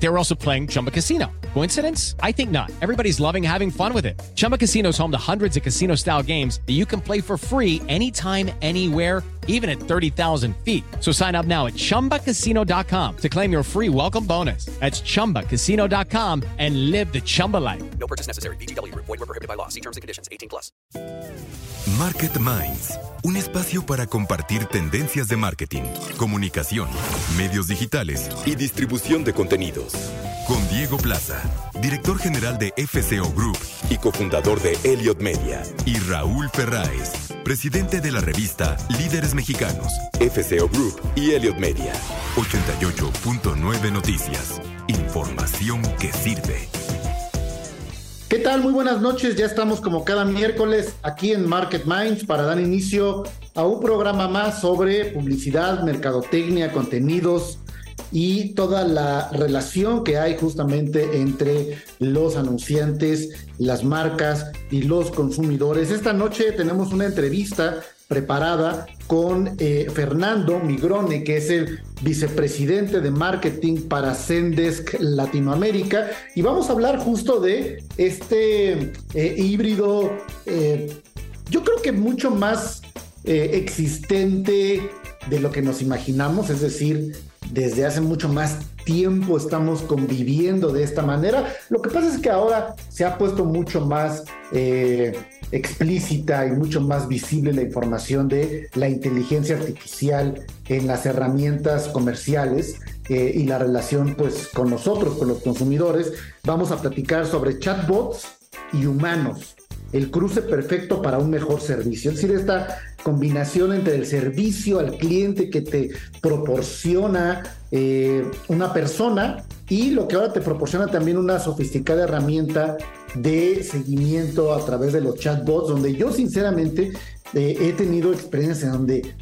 They were also playing Chumba Casino. Coincidence? I think not. Everybody's loving having fun with it. Chumba Casino is home to hundreds of casino style games that you can play for free anytime, anywhere, even at 30,000 feet. So sign up now at chumbacasino.com to claim your free welcome bonus. That's chumbacasino.com and live the Chumba life. No purchase necessary. BGW. Void were prohibited by law. See terms and conditions. 18 plus. Market Minds, un espacio para compartir tendencias de marketing, comunicación, medios digitales y distribución de Con Diego Plaza, director general de FCO Group y cofundador de Elliot Media, y Raúl Ferráez, presidente de la revista Líderes Mexicanos, FCO Group y Elliot Media. 88.9 Noticias. Información que sirve. ¿Qué tal? Muy buenas noches. Ya estamos como cada miércoles aquí en Market Minds para dar inicio a un programa más sobre publicidad, mercadotecnia, contenidos y toda la relación que hay justamente entre los anunciantes, las marcas y los consumidores. Esta noche tenemos una entrevista preparada con eh, Fernando Migrone, que es el vicepresidente de marketing para Zendesk Latinoamérica, y vamos a hablar justo de este eh, híbrido, eh, yo creo que mucho más existente de lo que nos imaginamos, es decir, desde hace mucho más tiempo estamos conviviendo de esta manera. Lo que pasa es que ahora se ha puesto mucho más eh, explícita y mucho más visible la información de la inteligencia artificial en las herramientas comerciales eh, y la relación pues con nosotros, con los consumidores. Vamos a platicar sobre chatbots y humanos el cruce perfecto para un mejor servicio. Es decir, esta combinación entre el servicio al cliente que te proporciona eh, una persona y lo que ahora te proporciona también una sofisticada herramienta de seguimiento a través de los chatbots, donde yo sinceramente eh, he tenido experiencias en donde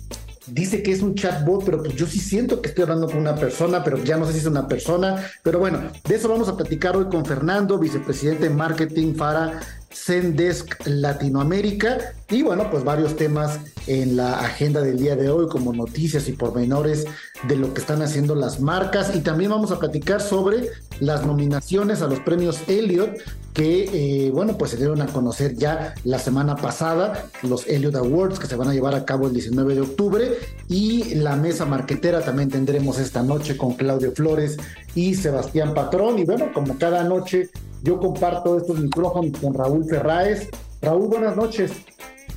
dice que es un chatbot, pero pues yo sí siento que estoy hablando con una persona, pero ya no sé si es una persona. Pero bueno, de eso vamos a platicar hoy con Fernando, vicepresidente de marketing para Zendesk Latinoamérica. Y bueno, pues varios temas en la agenda del día de hoy como noticias y pormenores de lo que están haciendo las marcas. Y también vamos a platicar sobre las nominaciones a los premios Elliot que eh, bueno pues se dieron a conocer ya la semana pasada los Elliot Awards que se van a llevar a cabo el 19 de octubre. Y la mesa marquetera también tendremos esta noche con Claudio Flores y Sebastián Patrón. Y bueno como cada noche yo comparto estos micrófonos con Raúl Ferráez. Raúl, buenas noches.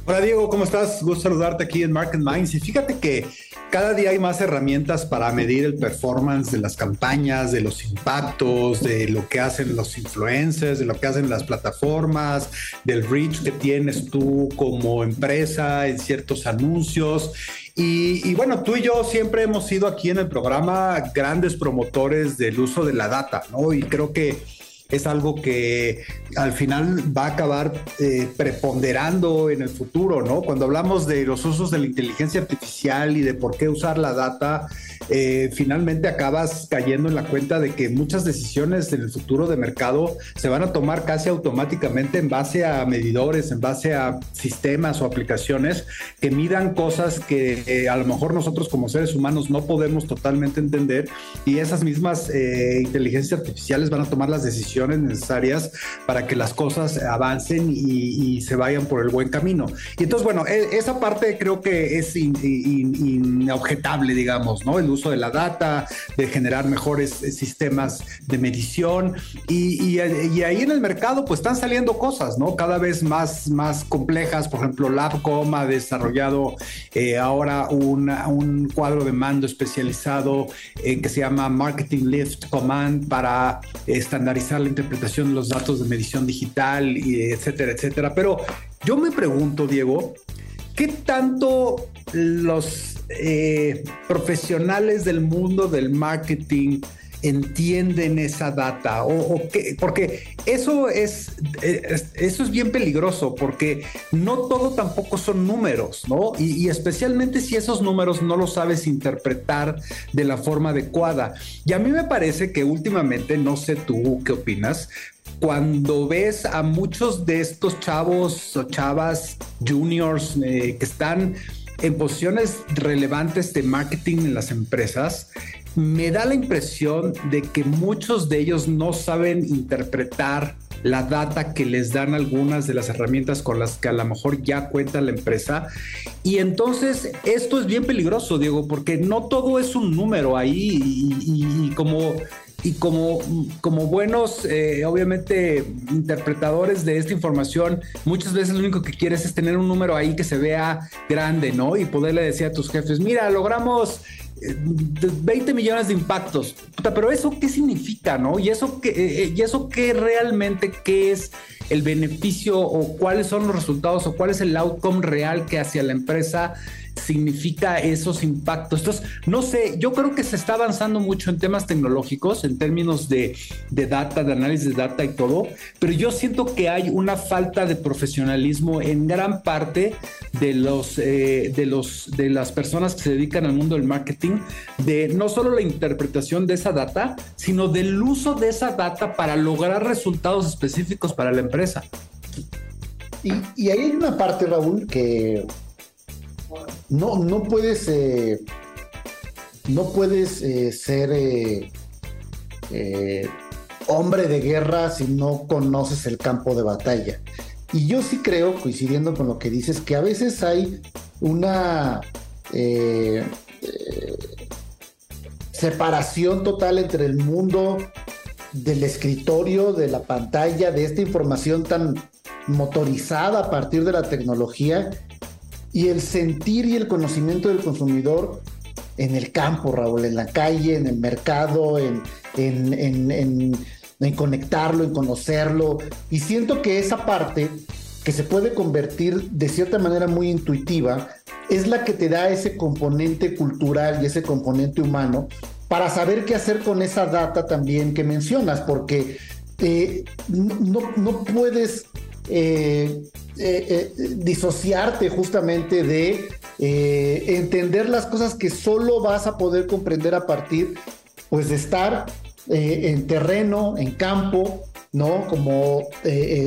Hola Diego, ¿cómo estás? Gusto saludarte aquí en Market Minds. Y fíjate que cada día hay más herramientas para medir el performance de las campañas, de los impactos, de lo que hacen los influencers, de lo que hacen las plataformas, del reach que tienes tú como empresa en ciertos anuncios. Y, y, bueno, tú y yo siempre hemos sido aquí en el programa grandes promotores del uso de la data, ¿no? Y creo que es algo que al final va a acabar eh, preponderando en el futuro, ¿no? Cuando hablamos de los usos de la inteligencia artificial y de por qué usar la data, eh, finalmente acabas cayendo en la cuenta de que muchas decisiones en el futuro de mercado se van a tomar casi automáticamente en base a medidores, en base a sistemas o aplicaciones que midan cosas que eh, a lo mejor nosotros como seres humanos no podemos totalmente entender y esas mismas inteligencias artificiales van a tomar las decisiones necesarias para que las cosas avancen y, se vayan por el buen camino. Y entonces, bueno, e, esa parte creo que es inobjetable, digamos, ¿no? El uso de la data, de generar mejores sistemas de medición y, ahí en el mercado pues están saliendo cosas, ¿no? Cada vez más, más complejas, por ejemplo, Labcom ha desarrollado eh, ahora un cuadro de mando especializado eh, que se llama Marketing Lift Command para estandarizar la interpretación de los datos de medición digital, y etcétera, etcétera. Pero yo me pregunto, Diego, ¿qué tanto los eh, profesionales del mundo del marketing entienden esa data o, porque eso es, eso es bien peligroso porque no todo tampoco son números, ¿no? Y, especialmente si esos números no los sabes interpretar de la forma adecuada. Y a mí me parece que últimamente, no sé tú qué opinas, cuando ves a muchos de estos chavos o chavas juniors eh, que están en posiciones relevantes de marketing en las empresas, me da la impresión de que muchos de ellos no saben interpretar la data que les dan algunas de las herramientas con las que a lo mejor ya cuenta la empresa. Y entonces esto es bien peligroso, Diego, porque no todo es un número ahí y, como y como, como buenos, eh, obviamente, interpretadores de esta información, muchas veces lo único que quieres es tener un número ahí que se vea grande, ¿no? Y poderle decir a tus jefes, mira, logramos 20 millones de impactos. pero eso qué significa, ¿no? Y eso qué, eh, eh, y eso qué realmente qué es el beneficio o cuáles son los resultados o cuál es el outcome real que hacia la empresa significa esos impactos. Entonces, no sé, yo creo que se está avanzando mucho en temas tecnológicos, en términos de, data, de análisis de data y todo, pero yo siento que hay una falta de profesionalismo en gran parte de los, eh, de los, de las personas que se dedican al mundo del marketing, de no solo la interpretación de esa data, sino del uso de esa data para lograr resultados específicos para la empresa. Y, y ahí hay una parte, Raúl, que no, no puedes, eh, no puedes eh, ser eh, hombre de guerra si no conoces el campo de batalla. Y yo sí creo, coincidiendo con lo que dices, que a veces hay una separación total entre el mundo del escritorio, de la pantalla, de esta información tan motorizada a partir de la tecnología y el sentir y el conocimiento del consumidor en el campo, Raúl, en la calle, en el mercado, en, en, conectarlo, en conocerlo. Y siento que esa parte que se puede convertir de cierta manera muy intuitiva es la que te da ese componente cultural y ese componente humano para saber qué hacer con esa data también que mencionas, porque eh, no, no, puedes eh, eh, eh, disociarte justamente de entender las cosas que solo vas a poder comprender a partir pues de estar en terreno, en campo, ¿no? Como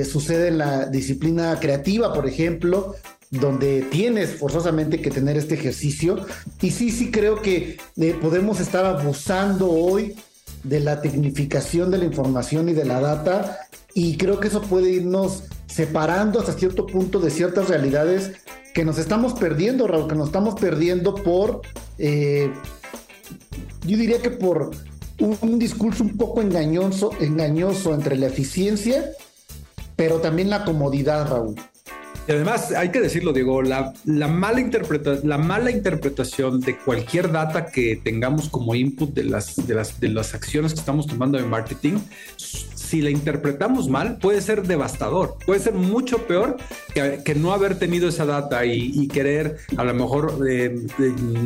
sucede en la disciplina creativa, por ejemplo, donde tienes forzosamente que tener este ejercicio. Y sí, sí creo que podemos estar abusando hoy de la tecnificación de la información y de la data y creo que eso puede irnos separando hasta cierto punto de ciertas realidades que nos estamos perdiendo, Raúl, que nos estamos perdiendo por, eh, yo diría que por un, discurso un poco engañoso, engañoso entre la eficiencia, pero también la comodidad, Raúl. Y además, hay que decirlo, Diego, la, la, mala la mala interpretación de cualquier data que tengamos como input de las, de las, de las acciones que estamos tomando en marketing si la interpretamos mal, puede ser devastador, puede ser mucho peor que, no haber tenido esa data y, querer a lo mejor eh,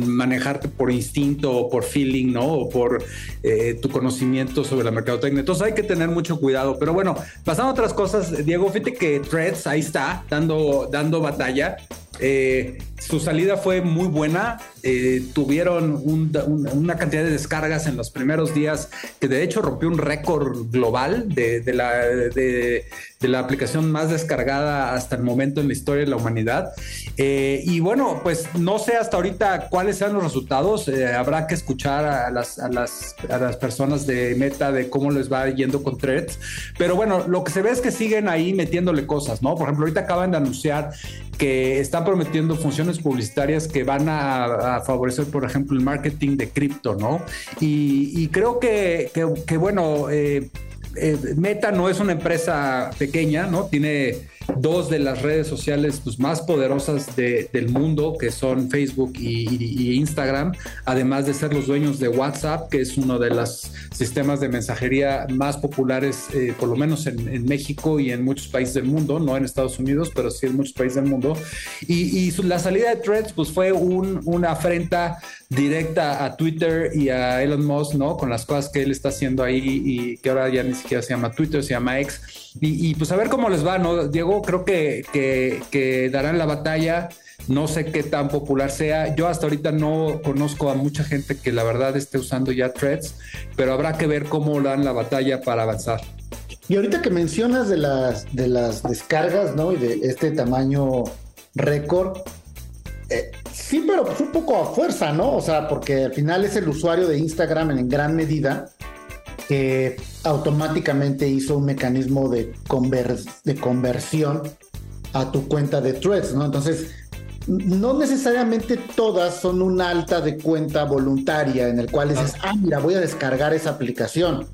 manejarte por instinto o por feeling, ¿no? O por eh, tu conocimiento sobre la mercadotecnia. Entonces hay que tener mucho cuidado. Pero bueno, pasando a otras cosas, Diego, fíjate que Threads ahí está, dando, dando batalla. Eh, su salida fue muy buena. Eh, tuvieron una cantidad de descargas en los primeros días que de hecho rompió un récord global de, la, aplicación más descargada hasta el momento en la historia de la humanidad. Eh, y bueno, pues no sé hasta ahorita cuáles sean los resultados. Habrá que escuchar a, las, a las personas de Meta de cómo les va yendo con threads. Pero bueno, lo que se ve es que siguen ahí metiéndole cosas, ¿no? Por ejemplo, ahorita acaban de anunciar que están prometiendo funciones publicitarias que van a, favorecer, por ejemplo, el marketing de cripto, ¿no? Y, creo que, bueno, eh, eh, Meta no es una empresa pequeña, ¿no? Tiene dos de las redes sociales pues, más poderosas del mundo, que son Facebook y, Instagram, además de ser los dueños de WhatsApp, que es uno de los sistemas de mensajería más populares, eh, por lo menos en, México y en muchos países del mundo, no en Estados Unidos, pero sí en muchos países del mundo. Y, la salida de Threads pues, fue una afrenta directa a Twitter y a Elon Musk, ¿no? Con las cosas que él está haciendo ahí y que ahora ya ni siquiera se llama Twitter, se llama X. Y, pues a ver cómo les va, ¿no? Diego, creo que, que, darán la batalla. No sé qué tan popular sea. Yo hasta ahorita no conozco a mucha gente que la verdad esté usando ya threads, pero habrá que ver cómo dan la batalla para avanzar. Y ahorita que mencionas de las, de las descargas, ¿no? Y de este tamaño récord, eh, sí, pero pues un poco a fuerza, ¿no? O sea, porque al final es el usuario de Instagram en gran medida que automáticamente hizo un mecanismo de, de conversión a tu cuenta de threads, ¿no? Entonces, no necesariamente todas son una alta de cuenta voluntaria en el cual dices, ah, mira, voy a descargar esa aplicación.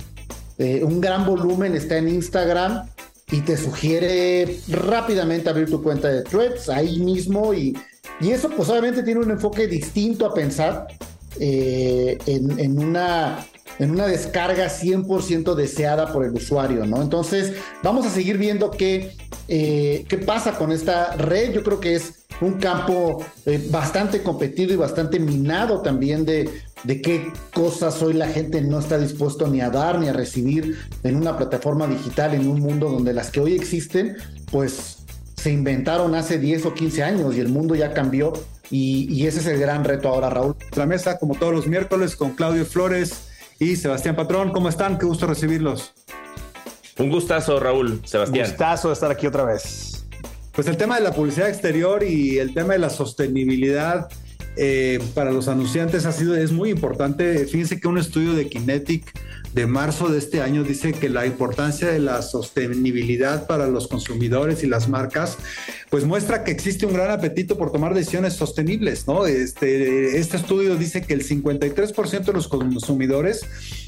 Eh, un gran volumen está en Instagram y te sugiere rápidamente abrir tu cuenta de threads ahí mismo y, y eso pues obviamente tiene un enfoque distinto a pensar eh, en, una en una descarga 100% deseada por el usuario, ¿no? Entonces, vamos a seguir viendo qué, eh, qué pasa con esta red. Yo creo que es un campo eh, bastante competido y bastante minado también de, de qué cosas hoy la gente no está dispuesto ni a dar ni a recibir en una plataforma digital, en un mundo donde las que hoy existen, pues se inventaron hace 10 o 15 años y el mundo ya cambió y, y ese es el gran reto ahora, Raúl. La mesa, como todos los miércoles, con Claudio Flores y Sebastián Patrón. ¿Cómo están? Qué gusto recibirlos. Un gustazo, Raúl, Sebastián. Un gustazo de estar aquí otra vez. Pues el tema de la publicidad exterior y el tema de la sostenibilidad eh, para los anunciantes ha sido, es muy importante. Fíjense que un estudio de Kinetic de marzo de este año dice que la importancia de la sostenibilidad para los consumidores y las marcas, pues muestra que existe un gran apetito por tomar decisiones sostenibles, ¿no? Este, este estudio dice que el 53% de los consumidores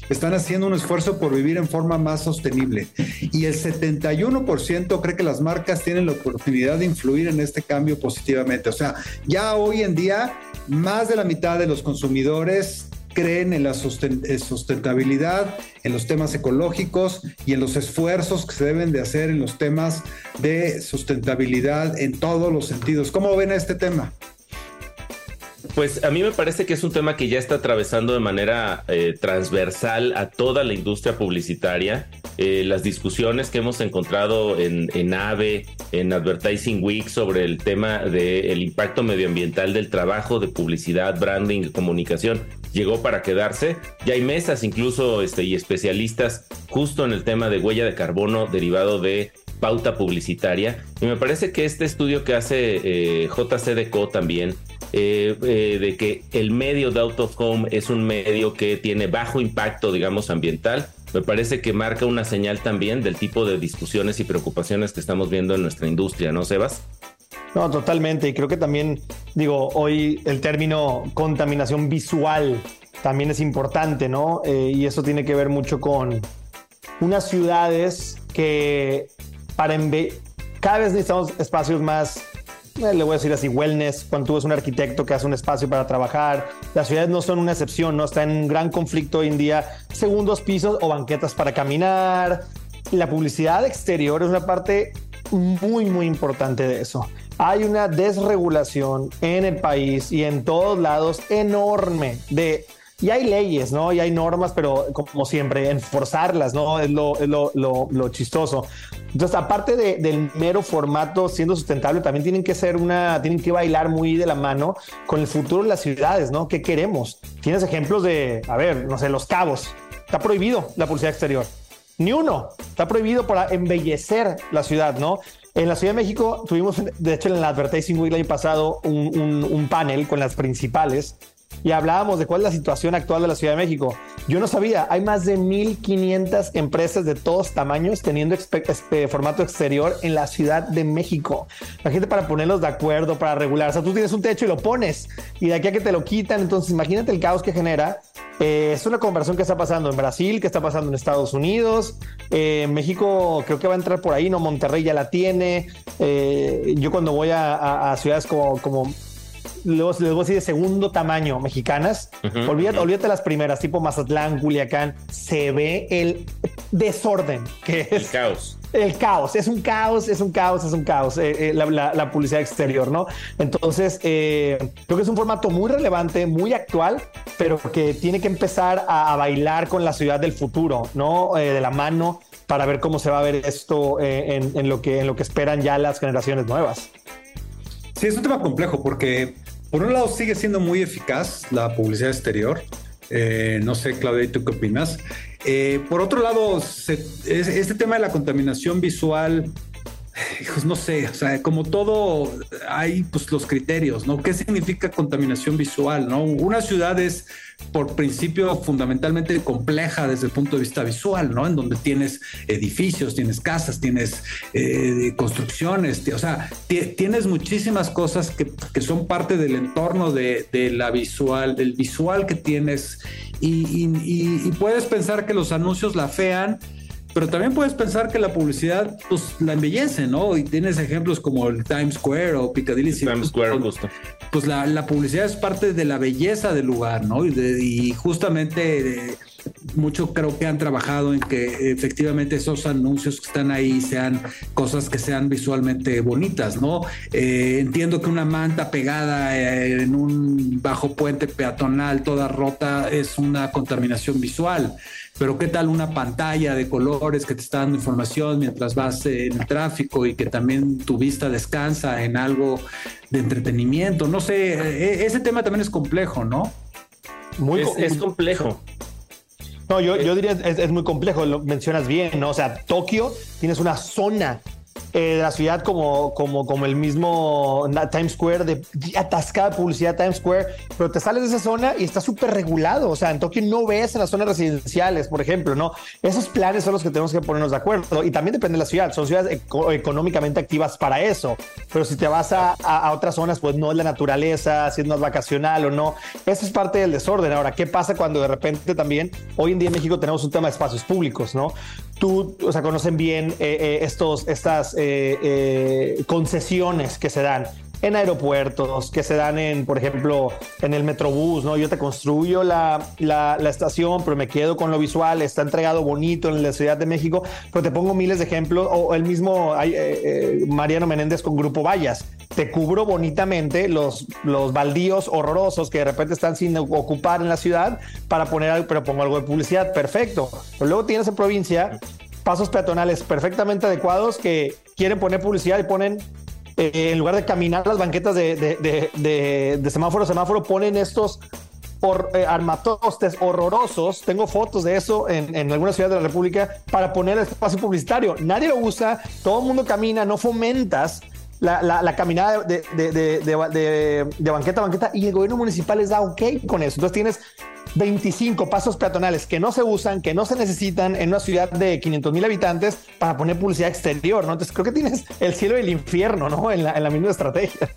están haciendo un esfuerzo por vivir en forma más sostenible y el 71% cree que las marcas tienen la oportunidad de influir en este cambio positivamente. O sea, ya hoy en día más de la mitad de los consumidores creen en la eh, sustentabilidad, en los temas ecológicos y en los esfuerzos que se deben de hacer en los temas de sustentabilidad en todos los sentidos. ¿Cómo ven este tema? Pues a mí me parece que es un tema que ya está atravesando de manera eh, transversal a toda la industria publicitaria. Eh, las discusiones que hemos encontrado en, en, AVE, en Advertising Week sobre el tema del impacto medioambiental del trabajo de publicidad, branding, comunicación, llegó para quedarse. Ya hay mesas incluso este, y especialistas justo en el tema de huella de carbono derivado de pauta publicitaria. Y me parece que este estudio que hace eh, JCDCO también eh, eh, de que el medio de out of home es un medio que tiene bajo impacto, digamos, ambiental, me parece que marca una señal también del tipo de discusiones y preocupaciones que estamos viendo en nuestra industria, ¿no, Sebas? No, totalmente. Y creo que también, digo, hoy el término contaminación visual también es importante, ¿no? Eh, y eso tiene que ver mucho con unas ciudades que para cada vez necesitamos espacios más eh, le voy a decir así, wellness, cuando tú ves un arquitecto que hace un espacio para trabajar. Las ciudades no son una excepción, ¿no? Está en un gran conflicto hoy en día, segundos pisos o banquetas para caminar. La publicidad exterior es una parte muy, muy importante de eso. Hay una desregulación en el país y en todos lados enorme de y hay leyes, ¿no? Y hay normas, pero como siempre, enforzarlas, ¿no? Es lo, chistoso. Entonces, aparte del mero formato siendo sustentable, también tienen que ser una, tienen que bailar muy de la mano con el futuro de las ciudades, ¿no? ¿Qué queremos? Tienes ejemplos de, a ver, no sé, Los Cabos. Está prohibido la publicidad exterior. Ni uno. Está prohibido para embellecer la ciudad, ¿no? En la Ciudad de México tuvimos, de hecho, en la Advertising Week el año pasado, un, un, un panel con las principales y hablábamos de cuál es la situación actual de la Ciudad de México. Yo no sabía, hay más de 1.500 empresas de todos tamaños teniendo formato exterior en la Ciudad de México. Imagínate para ponerlos de acuerdo, para regular. O sea, tú tienes un techo y lo pones y de aquí a que te lo quitan. Entonces, imagínate el caos que genera Eh, es una conversión que está pasando en Brasil, que está pasando en Estados Unidos. Eh, México creo que va a entrar por ahí, ¿no? Monterrey ya la tiene. Eh, yo cuando voy a, ciudades como les les voy a decir de segundo tamaño mexicanas, Ujú, olvídate, las primeras, tipo Mazatlán, Culiacán, se ve el desorden que El es caos. el caos, es un caos, es un caos, es un caos, eh, eh, la, la- la publicidad exterior, ¿no? Entonces, eh, creo que es un formato muy relevante, muy actual, pero que tiene que empezar a, a bailar con la ciudad del futuro, ¿no? Eh, de la mano para ver cómo se va a ver esto eh, en, en lo que, en lo que esperan ya las generaciones nuevas. Sí, es un tema complejo porque por un lado sigue siendo muy eficaz la publicidad exterior. Eh, no sé, Claudia, ¿y ¿tú qué opinas? Eh, por otro lado, se- es- este tema de la contaminación visual, hijos, no sé, o sea, como todo, hay pues los criterios, ¿no? ¿Qué significa contaminación visual, no? Una ciudad es por principio fundamentalmente compleja desde el punto de vista visual, ¿no? En donde tienes edificios, tienes casas, tienes eh, construcciones, o sea, ti- tienes muchísimas cosas que, que son parte del entorno de, de la visual, del visual que tienes y- y puedes pensar que los anuncios la fean, pero también puedes pensar que la publicidad pues la embellece, ¿no? Y tienes ejemplos como el Times Square o Piccadilly Times Square, justo. pues la, la publicidad es parte de la belleza del lugar, ¿no? Y, de- y justamente eh, mucho creo que han trabajado en que efectivamente esos anuncios que están ahí sean cosas que sean visualmente bonitas, ¿no? Eh, entiendo que una manta pegada eh, en un bajo puente peatonal toda rota es una contaminación visual. Pero qué tal una pantalla de colores que te está dando información mientras vas eh, en el tráfico y que también tu vista descansa en algo de entretenimiento. No sé, eh, ese tema también es complejo, ¿no? Muy Es, es complejo. No, yo, yo diría es, es muy complejo, lo mencionas bien, ¿no? O sea, Tokio tienes una zona eh, de la ciudad como, como, como el mismo Times Square, de atascada publicidad Times Square, pero te sales de esa zona y está súper regulado. O sea, en Tokio no ves en las zonas residenciales, por ejemplo, ¿no? Esos planes son los que tenemos que ponernos de acuerdo y también depende de la ciudad. Son ciudades eco- económicamente activas para eso, pero si te vas a, a- a otras zonas, pues no es la naturaleza, si es más vacacional o no. Eso es parte del desorden. Ahora, ¿qué pasa cuando de repente también, hoy en día en México tenemos un tema de espacios públicos, ¿no? Tú, o sea, conocen bien eh, eh, estos, estas eh, eh, concesiones que se dan en aeropuertos, que se dan en, por ejemplo, en el Metrobús, ¿no? Yo te construyo la, la, estación, pero me quedo con lo visual, está entregado bonito en la Ciudad de México, pero te pongo miles de ejemplos, o el mismo eh, eh, Mariano Menéndez con Grupo Vallas, te cubro bonitamente los, los baldíos horrorosos que de repente están sin ocupar en la ciudad para poner algo, pero pongo algo de publicidad, perfecto. Pero luego tienes en provincia pasos peatonales perfectamente adecuados que quieren poner publicidad y ponen eh, en lugar de caminar las banquetas de, semáforo a semáforo, ponen estos eh, armatostes horrorosos. Tengo fotos de eso en, en algunas ciudades de la República para poner el espacio publicitario. Nadie lo usa, todo el mundo camina, no fomentas. La, caminada de- de banqueta a banqueta y el gobierno municipal les da ok con eso. Entonces tienes 25 pasos peatonales que no se usan, que no se necesitan en una ciudad de 500 mil habitantes para poner publicidad exterior, ¿no? Entonces creo que tienes el cielo y el infierno, ¿no? En la, en la misma estrategia.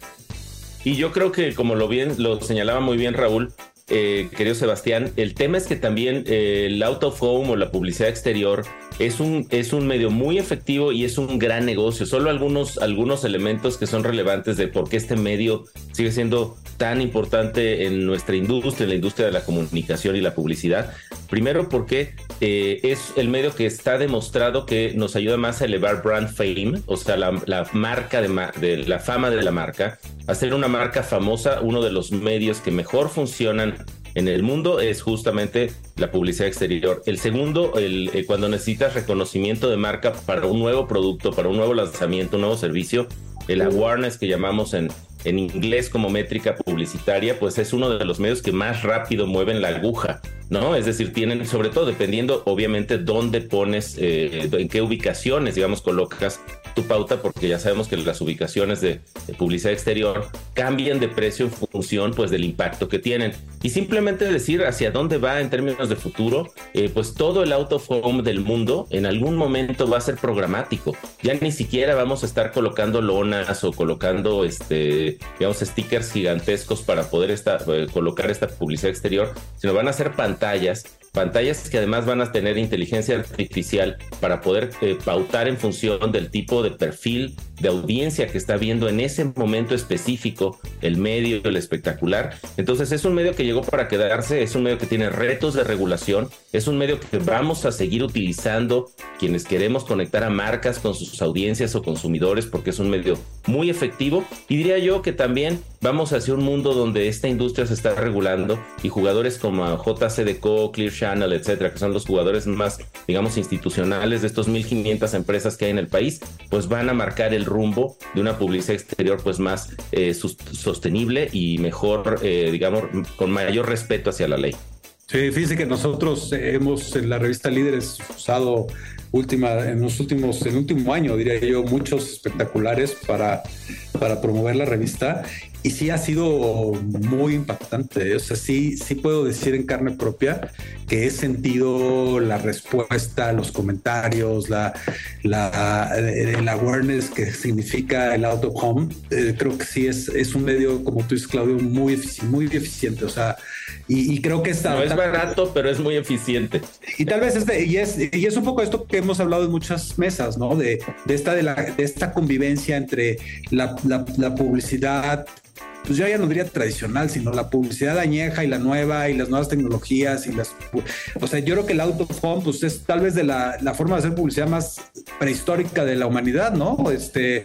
Y yo creo que, como lo bien lo señalaba muy bien Raúl, eh, querido Sebastián, el tema es que también eh, el out of home o la publicidad exterior es un, es un medio muy efectivo y es un gran negocio. Solo algunos, algunos elementos que son relevantes de por qué este medio sigue siendo tan importante en nuestra industria, en la industria de la comunicación y la publicidad. Primero porque eh, es el medio que está demostrado que nos ayuda más a elevar brand fame, o sea, la, la marca de, de la fama de la marca, hacer una marca famosa, uno de los medios que mejor funcionan en el mundo es justamente la publicidad exterior. El segundo, el, eh, cuando necesitas reconocimiento de marca para un nuevo producto, para un nuevo lanzamiento, un nuevo servicio, el awareness que llamamos en, en inglés como métrica publicitaria, pues es uno de los medios que más rápido mueven la aguja, ¿no? Es decir, tienen, sobre todo dependiendo, obviamente, dónde pones, eh, en qué ubicaciones, digamos, colocas tu pauta, porque ya sabemos que las ubicaciones de, de publicidad exterior cambian de precio en función pues del impacto que tienen. Y simplemente decir hacia dónde va en términos de futuro, eh, pues todo el out of home del mundo en algún momento va a ser programático. Ya ni siquiera vamos a estar colocando lonas o colocando este, digamos, stickers gigantescos para poder eh, colocar esta publicidad exterior, sino van a ser pantallas pantallas que además van a tener inteligencia artificial para poder eh, pautar en función del tipo de perfil de audiencia que está viendo en ese momento específico el medio, el espectacular. Entonces es un medio que llegó para quedarse, es un medio que tiene retos de regulación, es un medio que vamos a seguir utilizando quienes queremos conectar a marcas con sus audiencias o consumidores porque es un medio muy efectivo y diría yo que también vamos hacia un mundo donde esta industria se está regulando y jugadores como JCDecO, Clear Channel, etcétera, que son los jugadores más, digamos, institucionales de estos 1500 empresas que hay en el país, pues van a marcar el rumbo de una publicidad exterior pues más eh, sostenible y mejor, eh, digamos, con mayor respeto hacia la ley. Sí, fíjense que nosotros hemos en la revista Líderes usado última, en los últimos, en el último año, diría yo, muchos espectaculares para, para promover la revista y sí ha sido muy impactante. O sea, sí, sí puedo decir en carne propia que he sentido la respuesta, los comentarios, la, la el awareness que significa el out of home. Eh, creo que sí es, es un medio, como tú dices, Claudio, muy, muy eficiente. O sea, y, creo que está. No es barato, pero es muy eficiente. Y tal vez este, y es, y es un poco esto que hemos hablado en muchas mesas, ¿no? De, de esta, de, la, de esta convivencia entre la, la, la publicidad pues yo ya no diría tradicional, sino la publicidad añeja y la nueva y las nuevas tecnologías y las... O sea, yo creo que el out of home pues es tal vez de la, forma de hacer publicidad más prehistórica de la humanidad, ¿no? Este...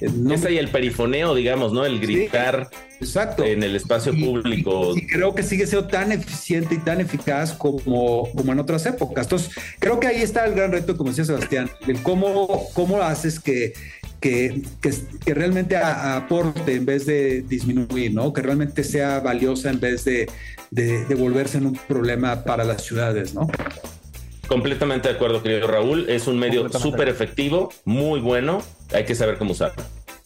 No es ahí el perifoneo, digamos, ¿no? El gritar. Exacto. En el espacio público. Y, creo que sigue siendo tan eficiente y tan eficaz como, como en otras épocas. Entonces, creo que ahí está el gran reto, como decía Sebastián, el cómo, cómo haces que que, que, realmente aporte en vez de disminuir, ¿no? Que realmente sea valiosa en vez de, de, volverse en un problema para las ciudades, ¿no? Completamente de acuerdo, querido Raúl. Es un medio súper efectivo, muy bueno. Hay que saber cómo usarlo.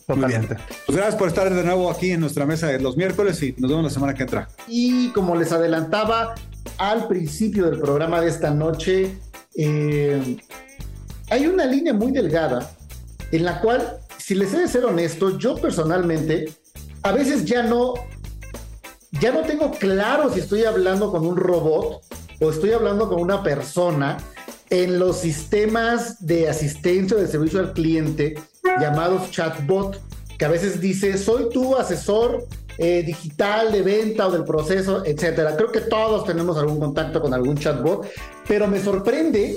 Muy bien. Pues gracias por estar de nuevo aquí en nuestra mesa de los miércoles y nos vemos la semana que entra. Y como les adelantaba al principio del programa de esta noche, eh, hay una línea muy delgada en la cual, si les he de ser honesto, yo personalmente a veces ya no, ya no tengo claro si estoy hablando con un robot o estoy hablando con una persona en los sistemas de asistencia o de servicio al cliente llamados chatbot, que a veces dice, soy tu asesor eh, digital de venta o del proceso, etcétera. Creo que todos tenemos algún contacto con algún chatbot, pero me sorprende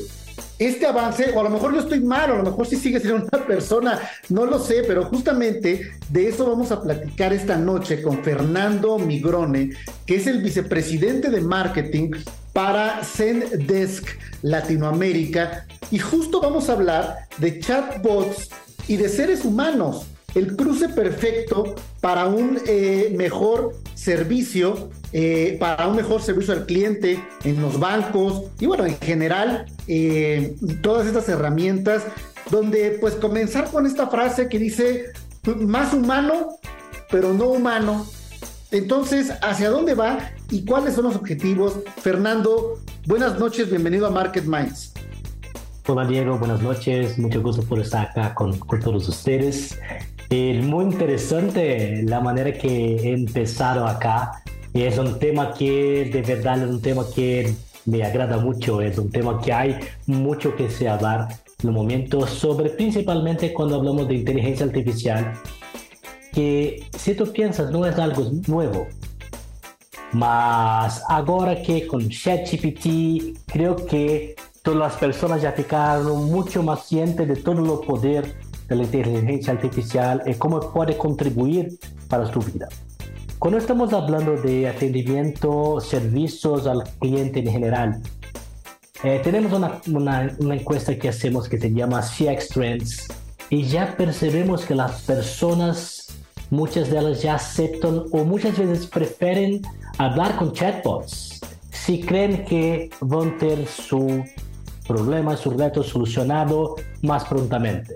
este avance, o a lo mejor yo estoy mal, o a lo mejor sí sigue siendo una persona, no lo sé, pero justamente de eso vamos a platicar esta noche con Fernando Migrone, que es el vicepresidente de marketing para Zendesk Latinoamérica. Y justo vamos a hablar de chatbots y de seres humanos, el cruce perfecto para un eh, mejor servicio eh, para un mejor servicio al cliente en los bancos y bueno, en general, eh, todas estas herramientas donde pues comenzar con esta frase que dice más humano, pero no humano. Entonces, ¿hacia dónde va y cuáles son los objetivos? Fernando, buenas noches, bienvenido a Market Minds. Hola Diego, buenas noches, mucho gusto por estar acá con, con todos ustedes. Eh, muy interesante la manera que he empezado acá es un tema que de verdad es un tema que me agrada mucho, es un tema que hay mucho que se hablar en el momento sobre principalmente cuando hablamos de inteligencia artificial, que si tú piensas no es algo nuevo, mas ahora que con ChatGPT creo que todas las personas ya ficaron mucho más cientes de todo el poder de la inteligencia artificial y cómo puede contribuir para su vida. Cuando estamos hablando de atendimiento, servicios al cliente en general, eh, tenemos una, una, una, encuesta que hacemos que se llama CX Trends y ya percibimos que las personas, muchas de ellas ya aceptan o muchas veces prefieren hablar con chatbots si creen que van a tener su problema, su reto solucionado más prontamente.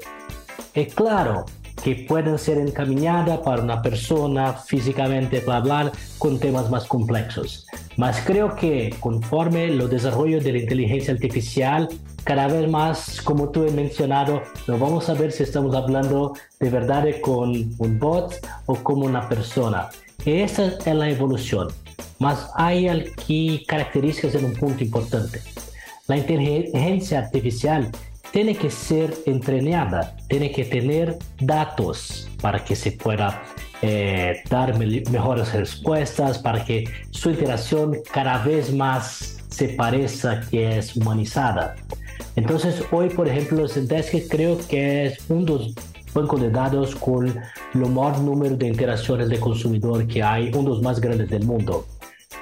Y claro, que pueden ser encaminadas para una persona físicamente para hablar con temas más complejos. Mas creo que conforme lo desarrollo de la inteligencia artificial, cada vez más, como tú has mencionado, no vamos a ver si estamos hablando de verdad con un bot o como una persona. Esa es la evolución. Mas hay aquí características en un punto importante. La inteligencia artificial tiene que ser entrenada, tiene que tener datos para que se pueda eh, dar mejores respuestas, para que su interacción cada vez más se parezca que es humanizada. Entonces hoy, por ejemplo, Zendesk creo que es un dos bancos de datos con el mayor número de interacciones de consumidor que hay, uno de los más grandes del mundo.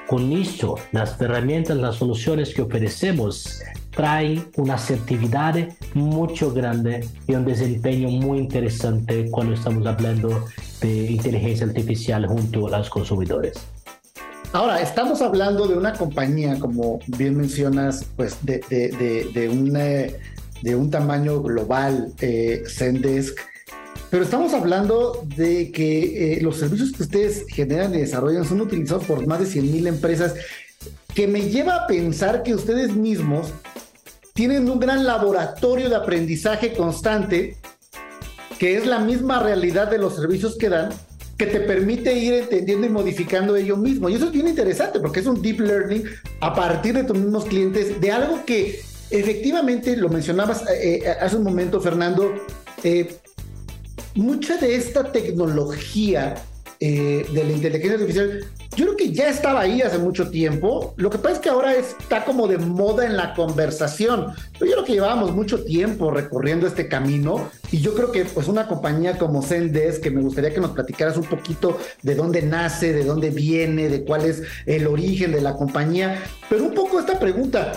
Con esto, las herramientas, las soluciones que ofrecemos traen una asertividad mucho grande y un desempeño muy interesante cuando estamos hablando de inteligencia artificial junto a los consumidores. Ahora, estamos hablando de una compañía, como bien mencionas, pues de, de, de, un, de un tamaño global, eh, Zendesk, pero estamos hablando de que eh, los servicios que ustedes generan y desarrollan son utilizados por más de 100 mil empresas, que me lleva a pensar que ustedes mismos tienen un gran laboratorio de aprendizaje constante, que es la misma realidad de los servicios que dan, que te permite ir entendiendo y modificando ello mismo. Y eso es bien interesante porque es un deep learning a partir de tus mismos clientes, de algo que efectivamente, lo mencionabas eh, eh, hace un momento, Fernando, eh, mucha de esta tecnología eh, de la inteligencia artificial, yo creo que ya estaba ahí hace mucho tiempo. Lo que pasa es que ahora está como de moda en la conversación. Pero yo creo que llevábamos mucho tiempo recorriendo este camino y yo creo que pues una compañía como Zendesk, que me gustaría que nos platicaras un poquito de dónde nace, de dónde viene, de cuál es el origen de la compañía. Pero un poco esta pregunta,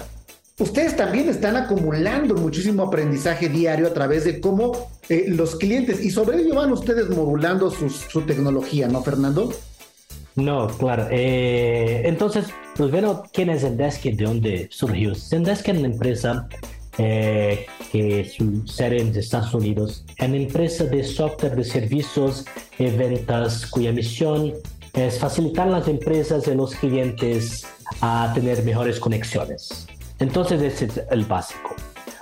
ustedes también están acumulando muchísimo aprendizaje diario a través de cómo eh, los clientes, y sobre ello van ustedes modulando su tecnología, ¿no, Fernando? No, claro. Eh, entonces, pues bueno, ¿quién es Zendesk y de dónde surgió? Zendesk es una empresa eh, que su sede en Estados Unidos, es una empresa de software de servicios y ventas cuya misión es facilitar a las empresas y los clientes a tener mejores conexiones. Entonces ese es el básico.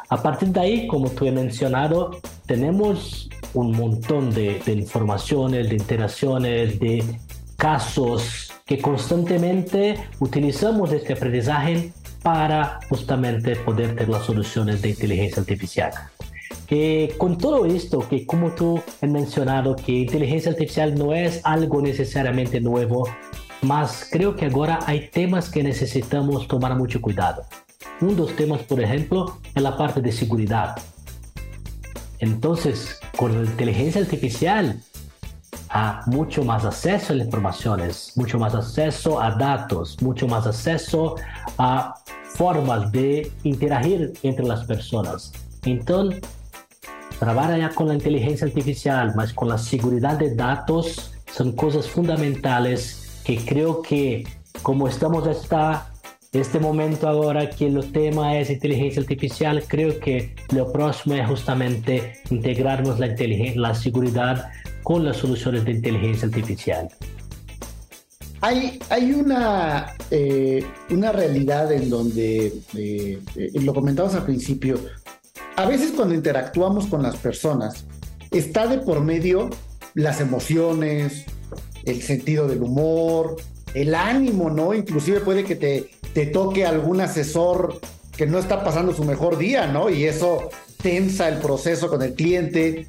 A partir de ahí, como tú he mencionado, tenemos un montón de, informaciones, de interacciones, de casos que constantemente utilizamos este aprendizaje para justamente poder tener las soluciones de inteligencia artificial. Eh, con todo esto, que como tú has mencionado, que inteligencia artificial no es algo necesariamente nuevo, más creo que ahora hay temas que necesitamos tomar mucho cuidado. Uno de los temas, por ejemplo, es la parte de seguridad. Entonces, con la inteligencia artificial, hay mucho más acceso a las informaciones, mucho más acceso a datos, mucho más acceso a formas de interagir entre las personas. Entonces, trabajar ya con la inteligencia artificial, más con la seguridad de datos, son cosas fundamentales que creo que como estamos esta este momento ahora que el tema es inteligencia artificial, creo que lo próximo es justamente integrarnos la, la seguridad con las soluciones de inteligencia artificial. Hay, hay una, eh, una realidad en donde, eh, eh, lo comentabas al principio, a veces cuando interactuamos con las personas, está de por medio las emociones, el sentido del humor, el ánimo, ¿no? Inclusive puede que te, te toque algún asesor que no está pasando su mejor día, ¿no? Y eso tensa el proceso con el cliente.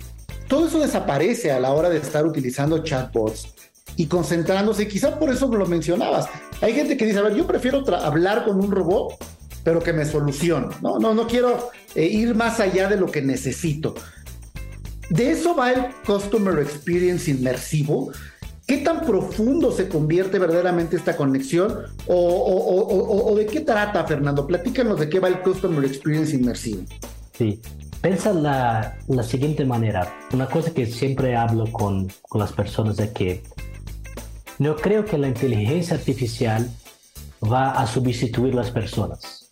Todo eso desaparece a la hora de estar utilizando chatbots y concentrándose. Quizá por eso lo mencionabas. Hay gente que dice, a ver, yo prefiero hablar con un robot, pero que me solucione. No, no, no quiero eh, ir más allá de lo que necesito. De eso va el Customer Experience inmersivo, ¿Qué tan profundo se convierte verdaderamente esta conexión? ¿O, de qué trata, Fernando? Platícanos de qué va el Customer Experience Inmersivo. Sí, piensa la, la siguiente manera. Una cosa que siempre hablo con, con las personas es que no creo que la inteligencia artificial va a sustituir las personas.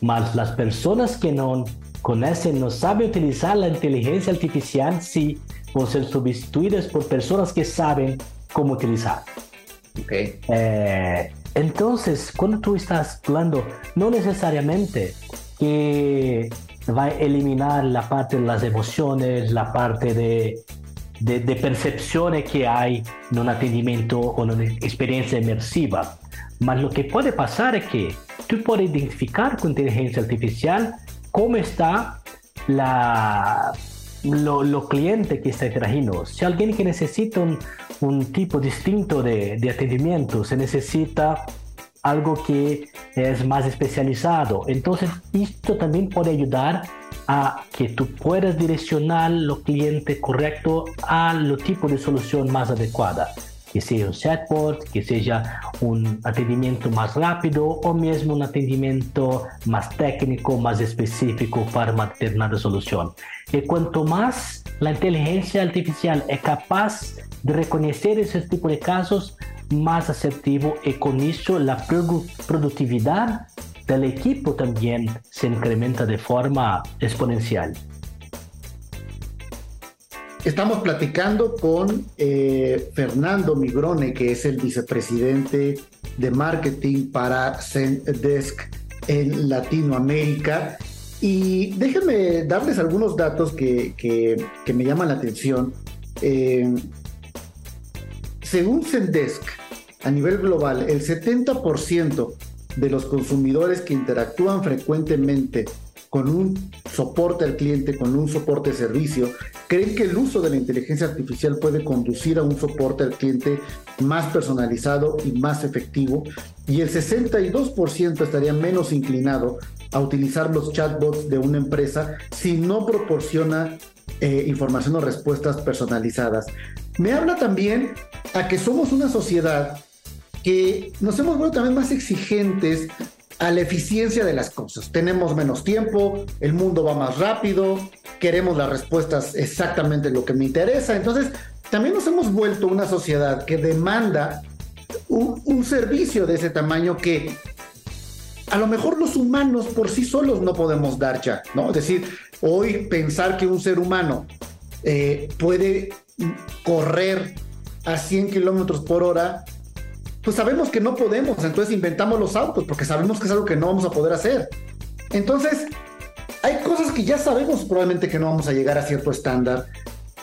Mas las personas que no conocen, no saben utilizar la inteligencia artificial, sí, van a ser sustituidas por personas que saben cómo utilizar. Okay. Eh, entonces, cuando tú estás hablando, no necesariamente que va a eliminar la parte de las emociones, la parte de, de, de percepciones que hay en un atendimiento o en una experiencia inmersiva. Mas lo que puede pasar es que tú puedes identificar con inteligencia artificial cómo está la, lo, lo cliente que está trayendo. Si alguien que necesita un, un tipo distinto de, de atendimiento, se necesita algo que es más especializado. Entonces, esto también puede ayudar a que tú puedas direccionar los cliente correcto a lo tipo de solución más adecuada. Que sea un chatbot, que sea un atendimiento más rápido o mismo un atendimiento más técnico, más específico para una determinada solución. Y cuanto más la inteligencia artificial es capaz de reconocer ese tipo de casos, más asertivo y con eso la produ productividad del equipo también se incrementa de forma exponencial. Estamos platicando con eh, Fernando Migrone, que es el vicepresidente de marketing para Zendesk en Latinoamérica. Y déjenme darles algunos datos que, que, que me llaman la atención. Eh, según Zendesk, a nivel global, el 70% de los consumidores que interactúan frecuentemente con un soporte al cliente, con un soporte servicio, creen que el uso de la inteligencia artificial puede conducir a un soporte al cliente más personalizado y más efectivo, y el 62% estaría menos inclinado a utilizar los chatbots de una empresa si no proporciona eh, información o respuestas personalizadas. Me habla también a que somos una sociedad que nos hemos vuelto también más exigentes a la eficiencia de las cosas. Tenemos menos tiempo, el mundo va más rápido, queremos las respuestas exactamente lo que me interesa. Entonces, también nos hemos vuelto una sociedad que demanda un, servicio de ese tamaño que a lo mejor los humanos por sí solos no podemos dar ya, ¿no? Es decir, hoy pensar que un ser humano eh, puede correr a 100 kilómetros por hora, pues sabemos que no podemos, entonces inventamos los autos porque sabemos que es algo que no vamos a poder hacer. Entonces, hay cosas que ya sabemos probablemente que no vamos a llegar a cierto estándar.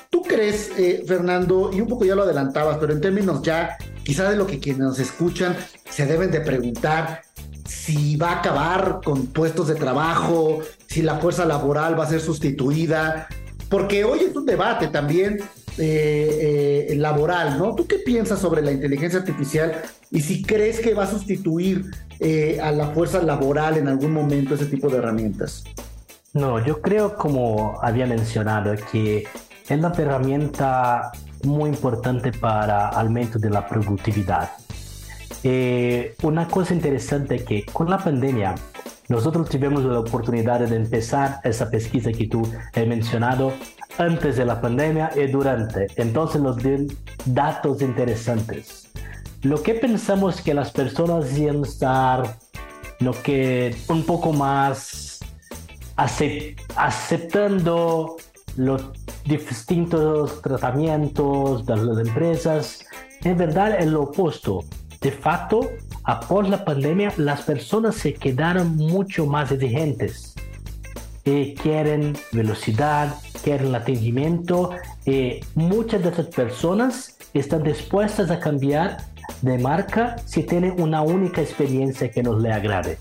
¿Tú crees, eh, Fernando, y un poco ya lo adelantabas, pero en términos ya, quizá de lo que quienes nos escuchan se deben de preguntar, si va a acabar con puestos de trabajo, si la fuerza laboral va a ser sustituida, porque hoy es un debate también eh, eh, laboral, ¿no? ¿Tú qué piensas sobre la inteligencia artificial y si crees que va a sustituir eh, a la fuerza laboral en algún momento ese tipo de herramientas? No, yo creo, como había mencionado, que es una herramienta muy importante para aumento de la productividad. Eh, una cosa interesante es que con la pandemia nosotros tuvimos la oportunidad de empezar esa pesquisa que tú has mencionado antes de la pandemia y durante. Entonces nos dio datos interesantes. Lo que pensamos que las personas iban a estar lo que un poco más acept aceptando los distintos tratamientos de las empresas, en verdad es lo opuesto de facto, após la pandemia, las personas se quedaron mucho más exigentes. Eh, quieren velocidad, quieren el atendimiento. Eh, muchas de esas personas están dispuestas a cambiar de marca si tienen una única experiencia que nos le agrade.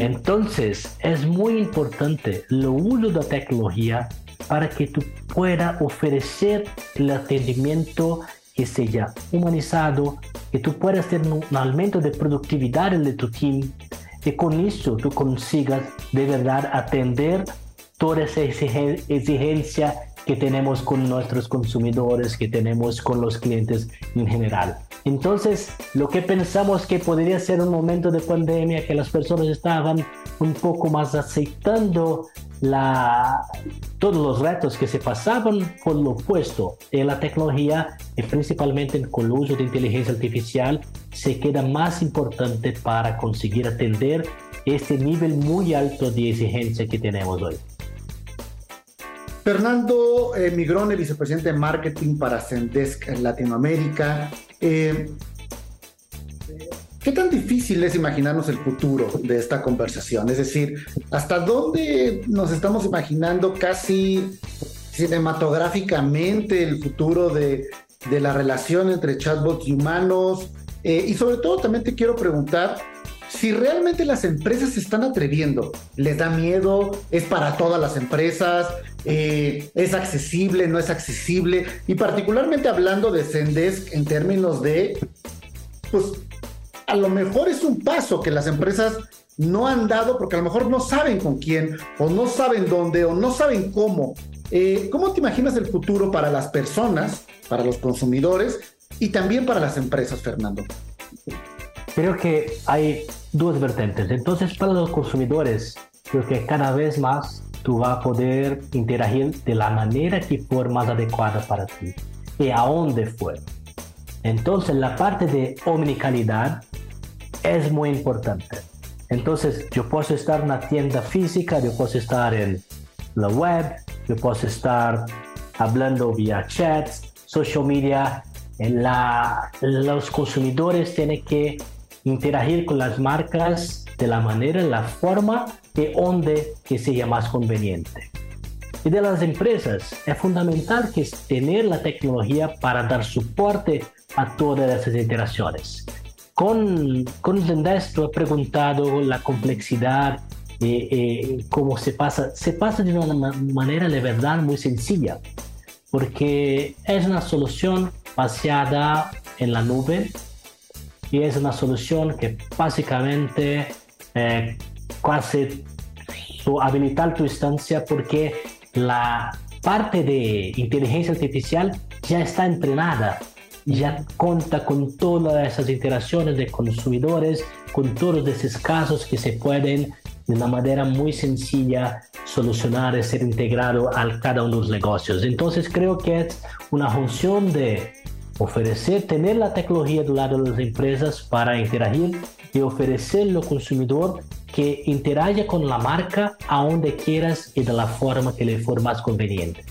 Entonces, es muy importante el uso de la tecnología para que tú puedas ofrecer el atendimiento que sea humanizado, que tú puedas tener un aumento de productividad de tu team y con eso tú consigas de verdad atender toda esa exigencia que tenemos con nuestros consumidores, que tenemos con los clientes en general. Entonces, lo que pensamos que podría ser un momento de pandemia, que las personas estaban un poco más aceptando la, todos los retos que se pasaban por lo opuesto en la tecnología y principalmente con el uso de inteligencia artificial se queda más importante para conseguir atender este nivel muy alto de exigencia que tenemos hoy. Fernando eh, Migrone, vicepresidente de marketing para Zendesk en Latinoamérica. Eh, ¿Qué tan difícil es imaginarnos el futuro de esta conversación? Es decir, ¿hasta dónde nos estamos imaginando casi cinematográficamente el futuro de, la relación entre chatbots y humanos? Eh, y sobre todo también te quiero preguntar si realmente las empresas se están atreviendo, les da miedo, es para todas las empresas, eh, es accesible, no es accesible, y particularmente hablando de Zendesk en términos de, pues a lo mejor es un paso que las empresas no han dado porque a lo mejor no saben con quién, o no saben dónde, o no saben cómo. Eh, ¿Cómo te imaginas el futuro para las personas, para los consumidores y también para las empresas, Fernando? Creo que hay dos vertientes. Entonces, para los consumidores, creo que cada vez más tú vas a poder interagir de la manera que fue más adecuada para ti y a dónde fue. Entonces, la parte de omnicalidad es muy importante. Entonces, yo puedo estar en una tienda física, yo puedo estar en la web, yo puedo estar hablando vía chats, social media. Los consumidores tienen que interagir con las marcas de la manera, la forma y donde que sea más conveniente. Y de las empresas, es fundamental que tener la tecnología para dar soporte a todas esas interacciones. Con, con Zendesk preguntado la complejidad y, y cómo se pasa. Se pasa de una manera de verdad muy sencilla, porque es una solución basada en la nube y es una solución que básicamente eh, casi su, habilitar tu instancia porque la parte de inteligencia artificial ya está entrenada, ya cuenta con todas esas interacciones de consumidores, con todos esos casos que se pueden de una manera muy sencilla solucionar y ser integrado a cada uno de los negocios. Entonces creo que es una función de ofrecer, tener la tecnología del lado de las empresas para interagir y ofrecer al consumidor que interactúe con la marca a donde quieras y de la forma que le fuera más conveniente.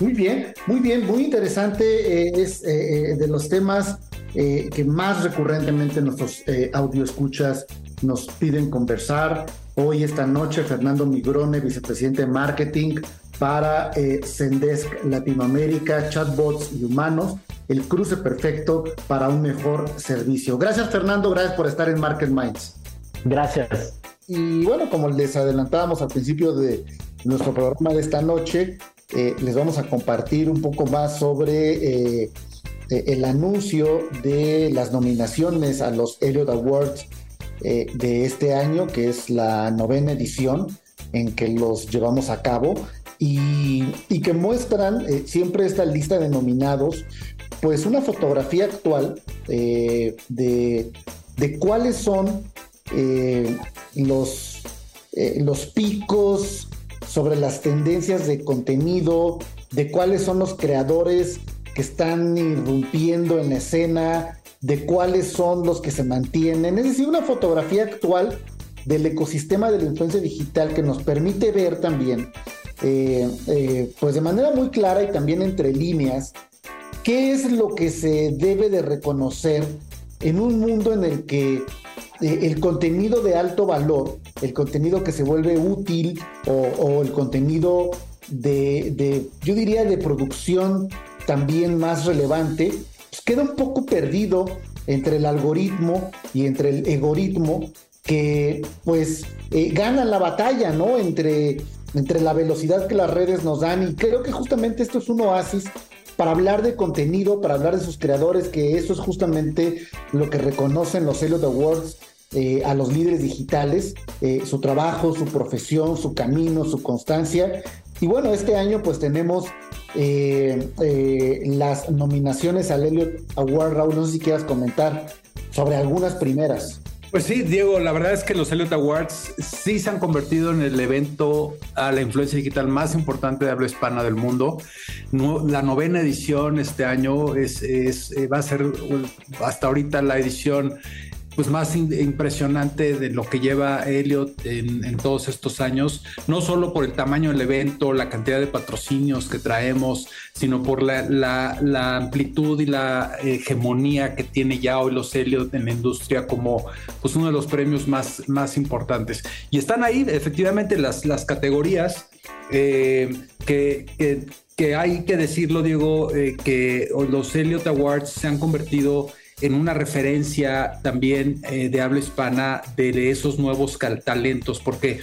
Muy bien, muy bien, muy interesante. Eh, es eh, eh, de los temas eh, que más recurrentemente nuestros eh, audio escuchas nos piden conversar. Hoy, esta noche, Fernando Migrone, vicepresidente de marketing para eh, Zendesk Latinoamérica, chatbots y humanos el cruce perfecto para un mejor servicio. Gracias Fernando, gracias por estar en Market Minds. Gracias. Y bueno, como les adelantábamos al principio de nuestro programa de esta noche, eh, les vamos a compartir un poco más sobre eh, eh, el anuncio de las nominaciones a los Elliot Awards eh, de este año, que es la novena edición en que los llevamos a cabo y, que muestran eh, siempre esta lista de nominados pues una fotografía actual eh, de, cuáles son eh, los, los picos sobre las tendencias de contenido, de cuáles son los creadores que están irrumpiendo en la escena, de cuáles son los que se mantienen. Es decir, una fotografía actual del ecosistema de la influencia digital que nos permite ver también, eh, eh, pues de manera muy clara y también entre líneas, ¿Qué es lo que se debe de reconocer en un mundo en el que eh, el contenido de alto valor, el contenido que se vuelve útil o, el contenido de, de, yo diría, de producción también más relevante, pues queda un poco perdido entre el algoritmo y entre el egoritmo que pues eh, ganan la batalla, ¿no? Entre, entre la velocidad que las redes nos dan y creo que justamente esto es un oasis para hablar de contenido, para hablar de sus creadores, que eso es justamente lo que reconocen los Elliot Awards eh, a los líderes digitales, eh, su trabajo, su profesión, su camino, su constancia. Y bueno, este año pues tenemos eh, las nominaciones al Elliot Award, Raúl, no sé si quieras comentar sobre algunas primeras. Pues sí, Diego, la verdad es que los Elliot Awards sí se han convertido en el evento a la influencia digital más importante de habla hispana del mundo. No, la novena edición este año es, es, va a ser hasta ahorita la edición pues más impresionante de lo que lleva Elliot en, todos estos años, no solo por el tamaño del evento, la cantidad de patrocinios que traemos, sino por la, amplitud y la hegemonía que tiene ya hoy los Elliot en la industria como pues uno de los premios más, más importantes. Y están ahí efectivamente las, las categorías eh, que, que, hay que decirlo, Diego, eh, que los Elliot Awards se han convertido una referencia también eh, de habla hispana de, esos nuevos talentos, porque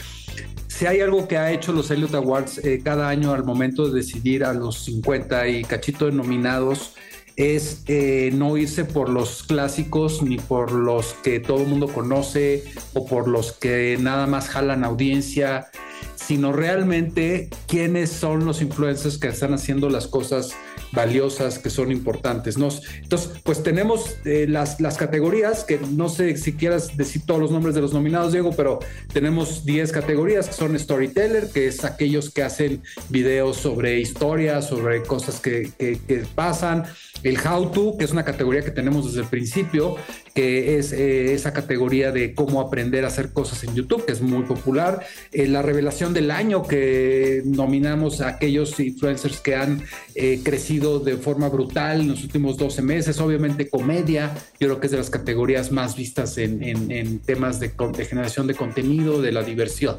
si hay algo que ha hecho los Elliot Awards eh, cada año al momento de decidir a los 50 y cachito de nominados, es eh, no irse por los clásicos ni por los que todo el mundo conoce o por los que nada más jalan audiencia, sino realmente quiénes son los influencers que están haciendo las cosas valiosas, que son importantes. ¿no? Entonces, pues tenemos eh, las, las categorías, que no sé si quieras decir todos los nombres de los nominados, Diego, pero tenemos 10 categorías que son Storyteller, que es aquellos que hacen videos sobre historias, sobre cosas que, que, que pasan. El How To, que es una categoría que tenemos desde el principio, que es eh, esa categoría de cómo aprender a hacer cosas en YouTube, que es muy popular. Eh, la revelación del año, que nominamos a aquellos influencers que han eh, crecido de forma brutal en los últimos 12 meses. Obviamente comedia, yo creo que es de las categorías más vistas en, temas de, de generación de contenido, de la diversión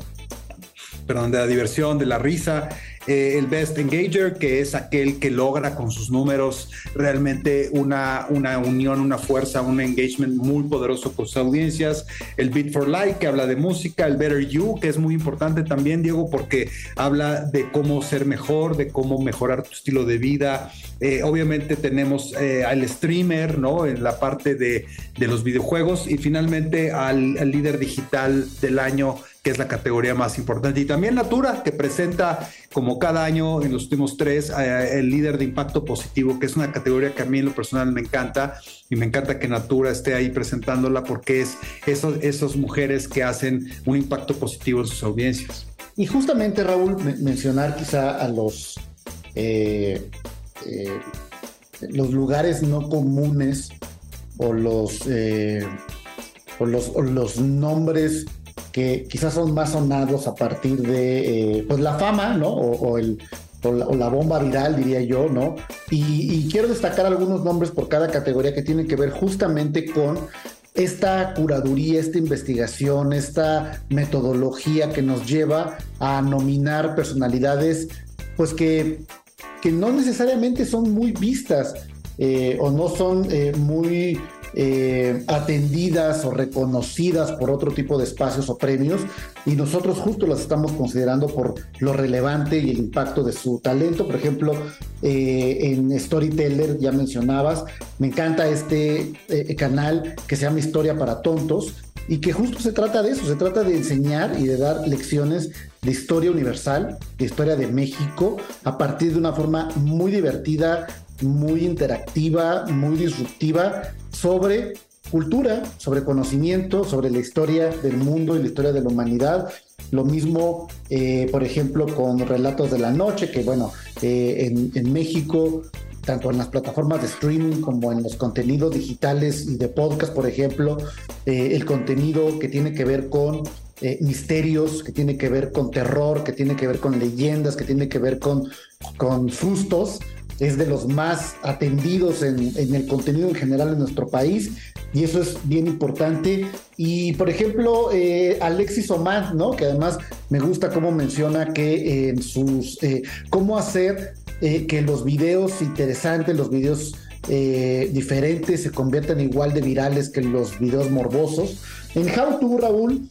perdón, de la diversión, de la risa. Eh, el Best Engager, que es aquel que logra con sus números realmente una, una unión, una fuerza, un engagement muy poderoso con sus audiencias. El Beat for Life, que habla de música. El Better You, que es muy importante también, Diego, porque habla de cómo ser mejor, de cómo mejorar tu estilo de vida. Eh, obviamente tenemos eh, al streamer, ¿no? En la parte de, de los videojuegos. Y finalmente al, al líder digital del año que es la categoría más importante. Y también Natura, que presenta como cada año en los últimos tres eh, el líder de impacto positivo, que es una categoría que a mí en lo personal me encanta y me encanta que Natura esté ahí presentándola porque es esos, esas mujeres que hacen un impacto positivo en sus audiencias. Y justamente, Raúl, mencionar quizá a los, eh, eh, los lugares no comunes o los, o los, o los nombres que quizás son más sonados a partir de eh, pues la fama, ¿no? O, el, o la, bomba viral, diría yo, ¿no? Y, quiero destacar algunos nombres por cada categoría que tienen que ver justamente con esta curaduría, esta investigación, esta metodología que nos lleva a nominar personalidades, pues que, que no necesariamente son muy vistas eh, o no son eh, muy eh, atendidas o reconocidas por otro tipo de espacios o premios y nosotros justo las estamos considerando por lo relevante y el impacto de su talento. Por ejemplo, eh, en Storyteller ya mencionabas, me encanta este eh, canal que se llama Historia para Tontos y que justo se trata de eso, se trata de enseñar y de dar lecciones de historia universal, de historia de México, a partir de una forma muy divertida, muy interactiva, muy disruptiva sobre cultura, sobre conocimiento, sobre la historia del mundo y la historia de la humanidad. Lo mismo, eh, por ejemplo, con Relatos de la Noche, que bueno, eh, en, México, tanto en las plataformas de streaming como en los contenidos digitales y de podcast, por ejemplo, eh, el contenido que tiene que ver con misterios, que tiene que ver con terror, que tiene que ver con leyendas, que tiene que ver con, con sustos, es de los más atendidos en, el contenido en general en nuestro país y eso es bien importante. Y por ejemplo, eh, Alexis Oman, ¿no? Que además me gusta cómo menciona que en sus, eh, cómo hacer eh, que los videos interesantes, los videos diferentes se conviertan igual de virales que los videos morbosos. En How to, Raúl,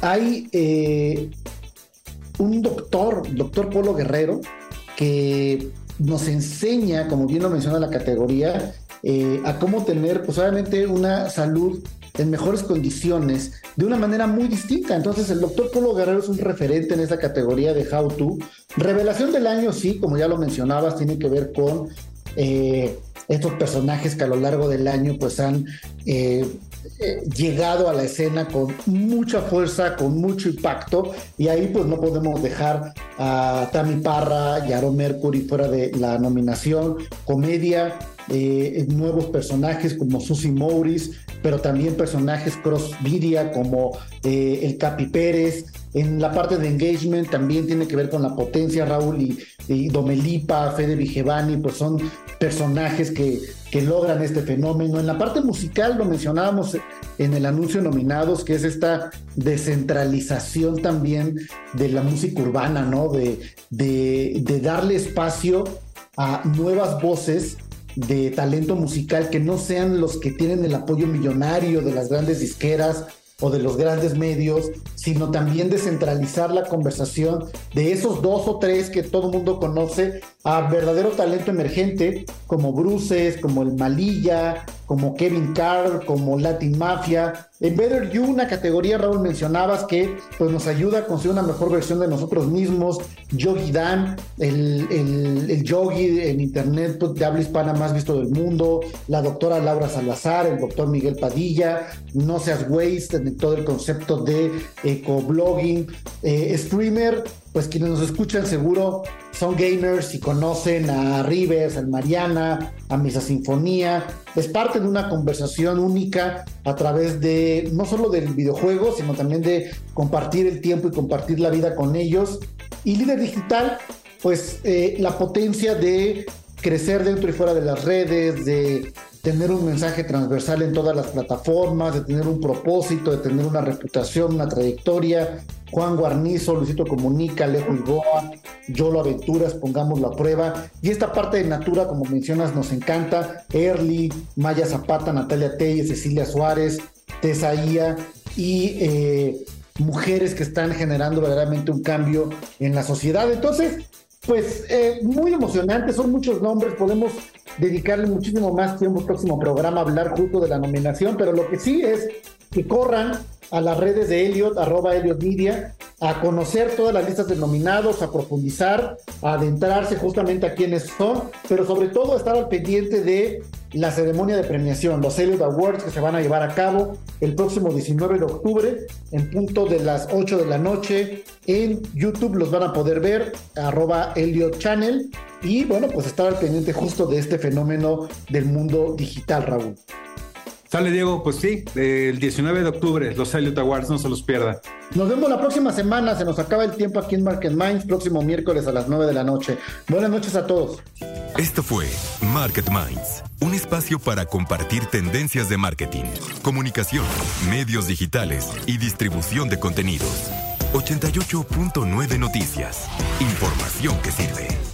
hay un doctor, doctor Polo Guerrero, que nos enseña, como bien lo menciona la categoría, eh, a cómo tener, pues obviamente, una salud en mejores condiciones de una manera muy distinta. Entonces, el doctor Polo Guerrero es un referente en esa categoría de How To. Revelación del año, sí, como ya lo mencionabas, tiene que ver con eh, estos personajes que a lo largo del año pues han eh, llegado a la escena con mucha fuerza, con mucho impacto, y ahí pues no podemos dejar a Tammy Parra y a Aaron Mercury fuera de la nominación, comedia, eh, nuevos personajes como Susie Morris, pero también personajes cross-media como eh, el Capi Pérez. En la parte de engagement también tiene que ver con la potencia, Raúl y, Domelipa, Fede Vigevani, pues son personajes que, que logran este fenómeno. En la parte musical lo mencionábamos en el anuncio nominados, que es esta descentralización también de la música urbana, ¿no? De, de darle espacio a nuevas voces de talento musical que no sean los que tienen el apoyo millonario de las grandes disqueras o de los grandes medios, sino también descentralizar la conversación de esos dos o tres que todo el mundo conoce a verdadero talento emergente, como Bruces, como el Malilla, como Kevin Carr, como Latin Mafia. En Better You, una categoría, Raúl, mencionabas que pues, nos ayuda a conseguir una mejor versión de nosotros mismos. Yogi Dan, el, el, el yogi en internet pues, de habla hispana más visto del mundo. La doctora Laura Salazar, el doctor Miguel Padilla. No seas waste, en todo el concepto de ecoblogging. Eh, streamer, pues quienes nos escuchan seguro son gamers y conocen a Rivers, a Mariana, a Misa Sinfonía. Es parte de una conversación única a través de no solo del videojuego, sino también de compartir el tiempo y compartir la vida con ellos. Y líder digital, pues eh, la potencia de crecer dentro y fuera de las redes, de tener un mensaje transversal en todas las plataformas, de tener un propósito, de tener una reputación, una trayectoria. Juan Guarnizo, Luisito Comunica, Alejo Igoa, Yolo Aventuras, pongámoslo a prueba. Y esta parte de Natura, como mencionas, nos encanta. Early, Maya Zapata, Natalia Telle, Cecilia Suárez, Tesaía y eh, mujeres que están generando verdaderamente un cambio en la sociedad. Entonces, pues eh, muy emocionante, son muchos nombres, podemos dedicarle muchísimo más tiempo al próximo programa a hablar justo de la nominación, pero lo que sí es que corran a las redes de Elliot, arroba Elliot Media, a conocer todas las listas de nominados, a profundizar, a adentrarse justamente a quiénes son, pero sobre todo estar al pendiente de la ceremonia de premiación, los Elliot Awards que se van a llevar a cabo el próximo 19 de octubre en punto de las 8 de la noche en YouTube los van a poder ver arroba Elliot Channel y bueno pues estar al pendiente justo de este fenómeno del mundo digital Raúl. Sale Diego, pues sí, el 19 de octubre, los Elliot Awards, no se los pierda. Nos vemos la próxima semana, se nos acaba el tiempo aquí en Market Minds, próximo miércoles a las 9 de la noche. Buenas noches a todos. Esto fue Market Minds, un espacio para compartir tendencias de marketing, comunicación, medios digitales y distribución de contenidos. 88.9 Noticias. Información que sirve.